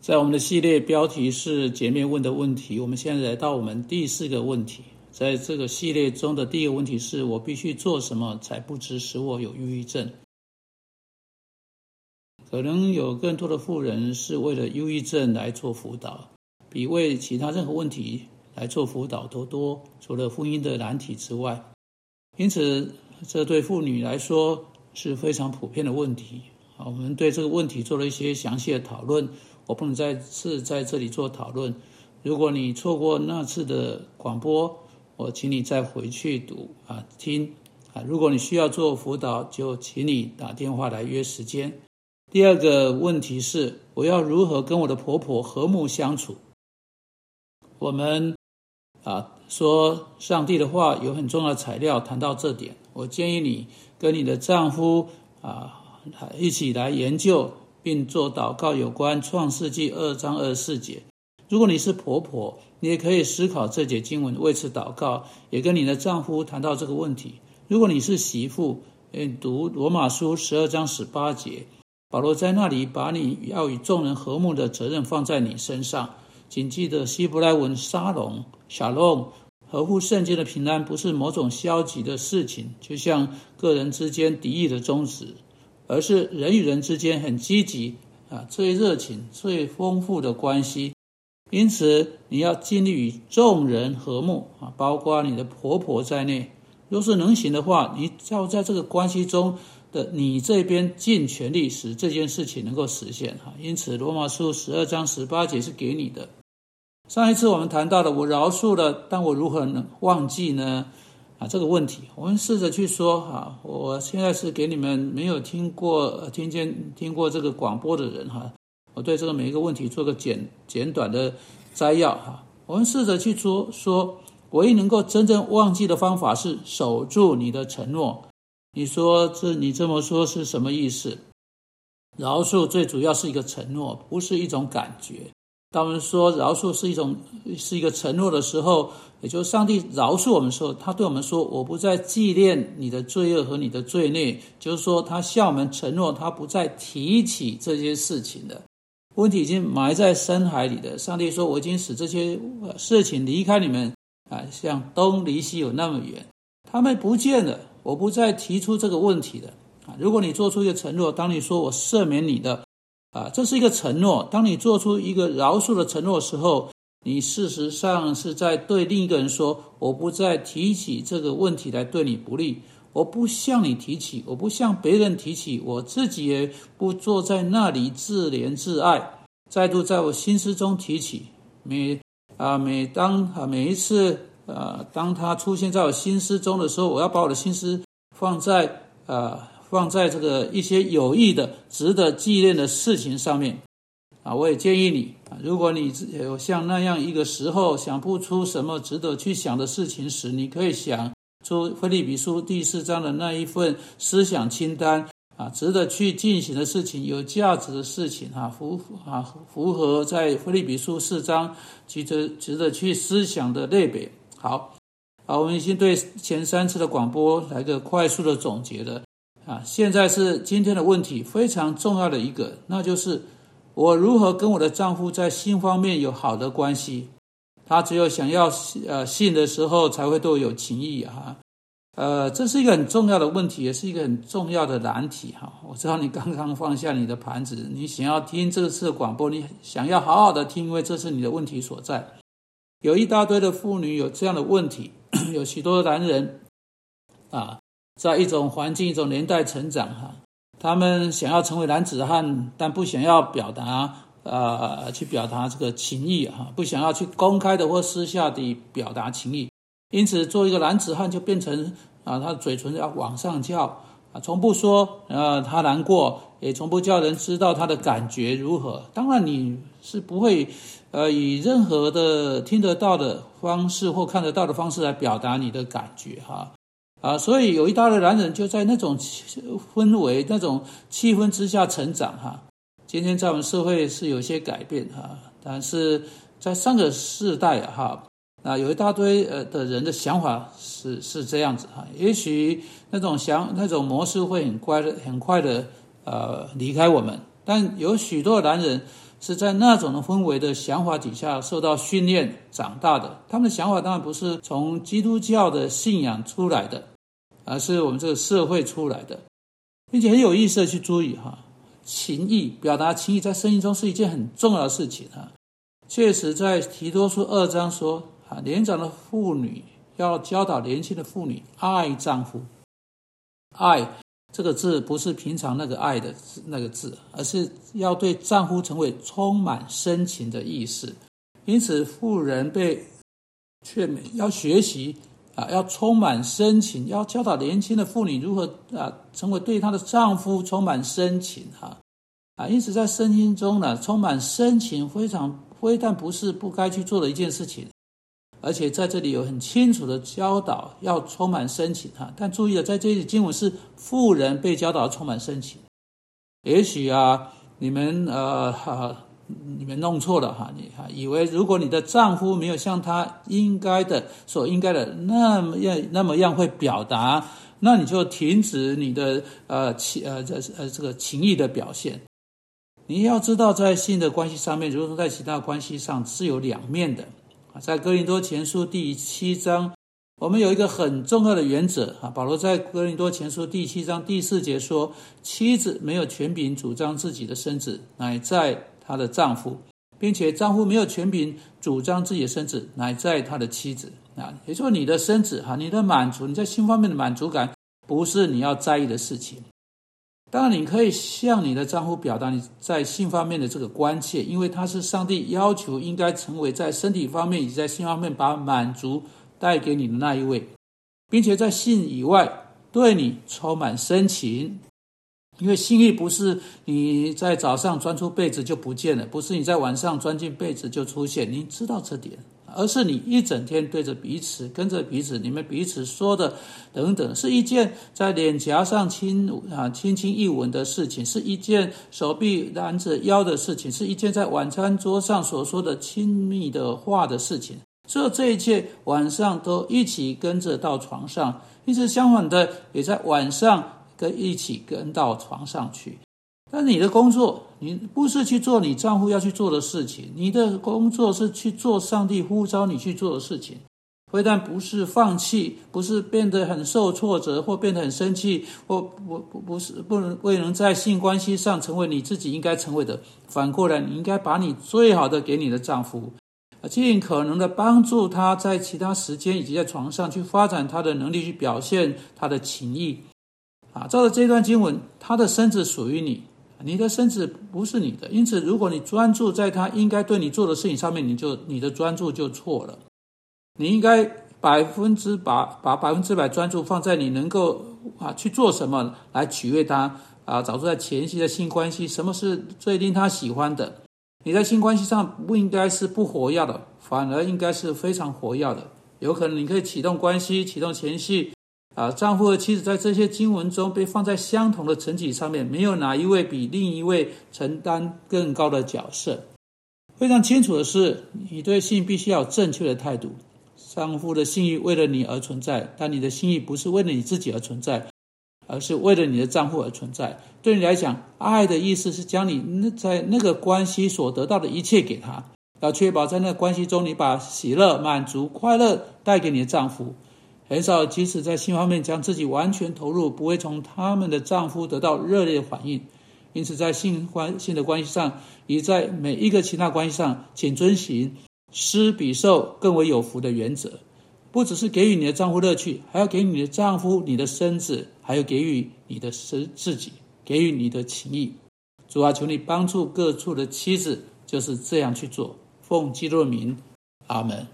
在我们的系列标题是“姐妹问的问题”，我们现在来到我们第四个问题。在这个系列中的第一个问题是我必须做什么才不致使我有抑郁症？可能有更多的富人是为了忧郁症来做辅导，比为其他任何问题来做辅导都多。除了婚姻的难题之外，因此这对妇女来说是非常普遍的问题。啊，我们对这个问题做了一些详细的讨论。我不能再次在这里做讨论。如果你错过那次的广播，我请你再回去读啊听啊。如果你需要做辅导，就请你打电话来约时间。第二个问题是，我要如何跟我的婆婆和睦相处？我们啊说上帝的话有很重要的材料谈到这点。我建议你跟你的丈夫啊一起来研究。并做祷告，有关创世纪二章二十四节。如果你是婆婆，你也可以思考这节经文，为此祷告，也跟你的丈夫谈到这个问题。如果你是媳妇，嗯，读罗马书十二章十八节，保罗在那里把你要与众人和睦的责任放在你身上。谨记得希伯来文沙龙、小龙，合乎圣经的平安，不是某种消极的事情，就像个人之间敌意的宗旨。而是人与人之间很积极啊，最热情、最丰富的关系。因此，你要尽力与众人和睦啊，包括你的婆婆在内。若是能行的话，你要在这个关系中的你这边尽全力，使这件事情能够实现哈。因此，罗马书十二章十八节是给你的。上一次我们谈到了，我饶恕了，但我如何能忘记呢？啊，这个问题，我们试着去说哈。我现在是给你们没有听过、听见、听过这个广播的人哈。我对这个每一个问题做个简简短的摘要哈。我们试着去说说，唯一能够真正忘记的方法是守住你的承诺。你说这你这么说是什么意思？饶恕最主要是一个承诺，不是一种感觉。当我们说饶恕是一种是一个承诺的时候，也就是上帝饶恕我们的时候，他对我们说：“我不再纪念你的罪恶和你的罪孽。”就是说，他向我们承诺，他不再提起这些事情的问题已经埋在深海里的。上帝说：“我已经使这些事情离开你们啊，像东离西有那么远，他们不见了。我不再提出这个问题的啊。如果你做出一个承诺，当你说我赦免你的。”啊，这是一个承诺。当你做出一个饶恕的承诺时候，你事实上是在对另一个人说：“我不再提起这个问题来对你不利，我不向你提起，我不向别人提起，我自己也不坐在那里自怜自爱，再度在我心思中提起。每啊，每当啊，每一次啊，当他出现在我心思中的时候，我要把我的心思放在啊。”放在这个一些有益的、值得纪念的事情上面，啊，我也建议你啊，如果你有像那样一个时候想不出什么值得去想的事情时，你可以想出《菲利比书》第四章的那一份思想清单啊，值得去进行的事情、有价值的事情啊，符啊符合在《菲利比书》四章值得值得去思想的类别。好，好，我们已经对前三次的广播来个快速的总结了。啊，现在是今天的问题非常重要的一个，那就是我如何跟我的丈夫在性方面有好的关系。他只有想要呃性的时候才会对我有情意哈。呃，这是一个很重要的问题，也是一个很重要的难题哈。我知道你刚刚放下你的盘子，你想要听这次的广播，你想要好好的听，因为这是你的问题所在。有一大堆的妇女有这样的问题，有许多的男人啊。在一种环境、一种年代成长，哈，他们想要成为男子汉，但不想要表达，呃，去表达这个情谊，哈，不想要去公开的或私下的表达情谊，因此做一个男子汉就变成啊，他嘴唇要往上翘，啊，从不说，呃，他难过，也从不叫人知道他的感觉如何。当然，你是不会，呃，以任何的听得到的方式或看得到的方式来表达你的感觉，哈。啊，所以有一大堆男人就在那种氛围、那种气氛之下成长哈。今天在我们社会是有些改变哈，但是在上个世代哈，啊，有一大堆呃的人的想法是是这样子哈。也许那种想那种模式会很快的、很快的呃离开我们，但有许多男人是在那种的氛围的想法底下受到训练长大的。他们的想法当然不是从基督教的信仰出来的，而是我们这个社会出来的，并且很有意思的去注意哈，情谊表达情谊在生命中是一件很重要的事情啊。确实，在提多书二章说啊，年长的妇女要教导年轻的妇女爱丈夫，爱。这个字不是平常那个爱的那个字，而是要对丈夫成为充满深情的意思。因此，妇人被劝勉要学习啊，要充满深情，要教导年轻的妇女如何啊，成为对她的丈夫充满深情哈啊。因此，在圣经中呢，充满深情非常非但不是不该去做的一件事情。而且在这里有很清楚的教导，要充满深情哈。但注意了，在这里经文是富人被教导充满深情。也许啊，你们呃哈，你们弄错了哈，你哈以为如果你的丈夫没有像他应该的所应该的那么样那么样会表达，那你就停止你的呃情呃这呃这个情谊的表现。你要知道，在性的关系上面，如同在其他关系上是有两面的。在哥林多前书第七章，我们有一个很重要的原则啊。保罗在哥林多前书第七章第四节说：“妻子没有权柄主张自己的身子，乃在她的丈夫，并且丈夫没有权柄主张自己的身子，乃在他的妻子。”啊，也就是说，你的身子哈，你的满足，你在性方面的满足感，不是你要在意的事情。当然，你可以向你的丈夫表达你在性方面的这个关切，因为他是上帝要求应该成为在身体方面以及在性方面把满足带给你的那一位，并且在性以外对你充满深情。因为性欲不是你在早上钻出被子就不见了，不是你在晚上钻进被子就出现，你知道这点。而是你一整天对着彼此，跟着彼此，你们彼此说的等等，是一件在脸颊上亲啊轻轻一吻的事情，是一件手臂拦着腰的事情，是一件在晚餐桌上所说的亲密的话的事情。所有这一切晚上都一起跟着到床上，一直相反的，也在晚上跟一起跟到床上去。但你的工作，你不是去做你丈夫要去做的事情，你的工作是去做上帝呼召你去做的事情。非但不是放弃，不是变得很受挫折，或变得很生气，或不不不是不能未能在性关系上成为你自己应该成为的。反过来，你应该把你最好的给你的丈夫，尽可能的帮助他在其他时间以及在床上去发展他的能力，去表现他的情谊。啊，照着这段经文，他的身子属于你。你的身子不是你的，因此，如果你专注在他应该对你做的事情上面，你就你的专注就错了。你应该百分之百把百分之百专注放在你能够啊去做什么来取悦他啊，找出在前期的性关系什么是最令他喜欢的。你在性关系上不应该是不活跃的，反而应该是非常活跃的。有可能你可以启动关系，启动前戏。啊，丈夫和妻子在这些经文中被放在相同的层级上面，没有哪一位比另一位承担更高的角色。非常清楚的是，你对性必须要有正确的态度。丈夫的性欲为了你而存在，但你的性欲不是为了你自己而存在，而是为了你的丈夫而存在。对你来讲，爱的意思是将你那在那个关系所得到的一切给他，要确保在那个关系中，你把喜乐、满足、快乐带给你的丈夫。很少，即使在性方面将自己完全投入，不会从他们的丈夫得到热烈反应。因此，在性关性的关系上，以在每一个其他关系上，请遵循施比受更为有福的原则。不只是给予你的丈夫乐趣，还要给予你的丈夫、你的身子，还有给予你的身自己，给予你的情谊。主啊，求你帮助各处的妻子，就是这样去做。奉基督的名，阿门。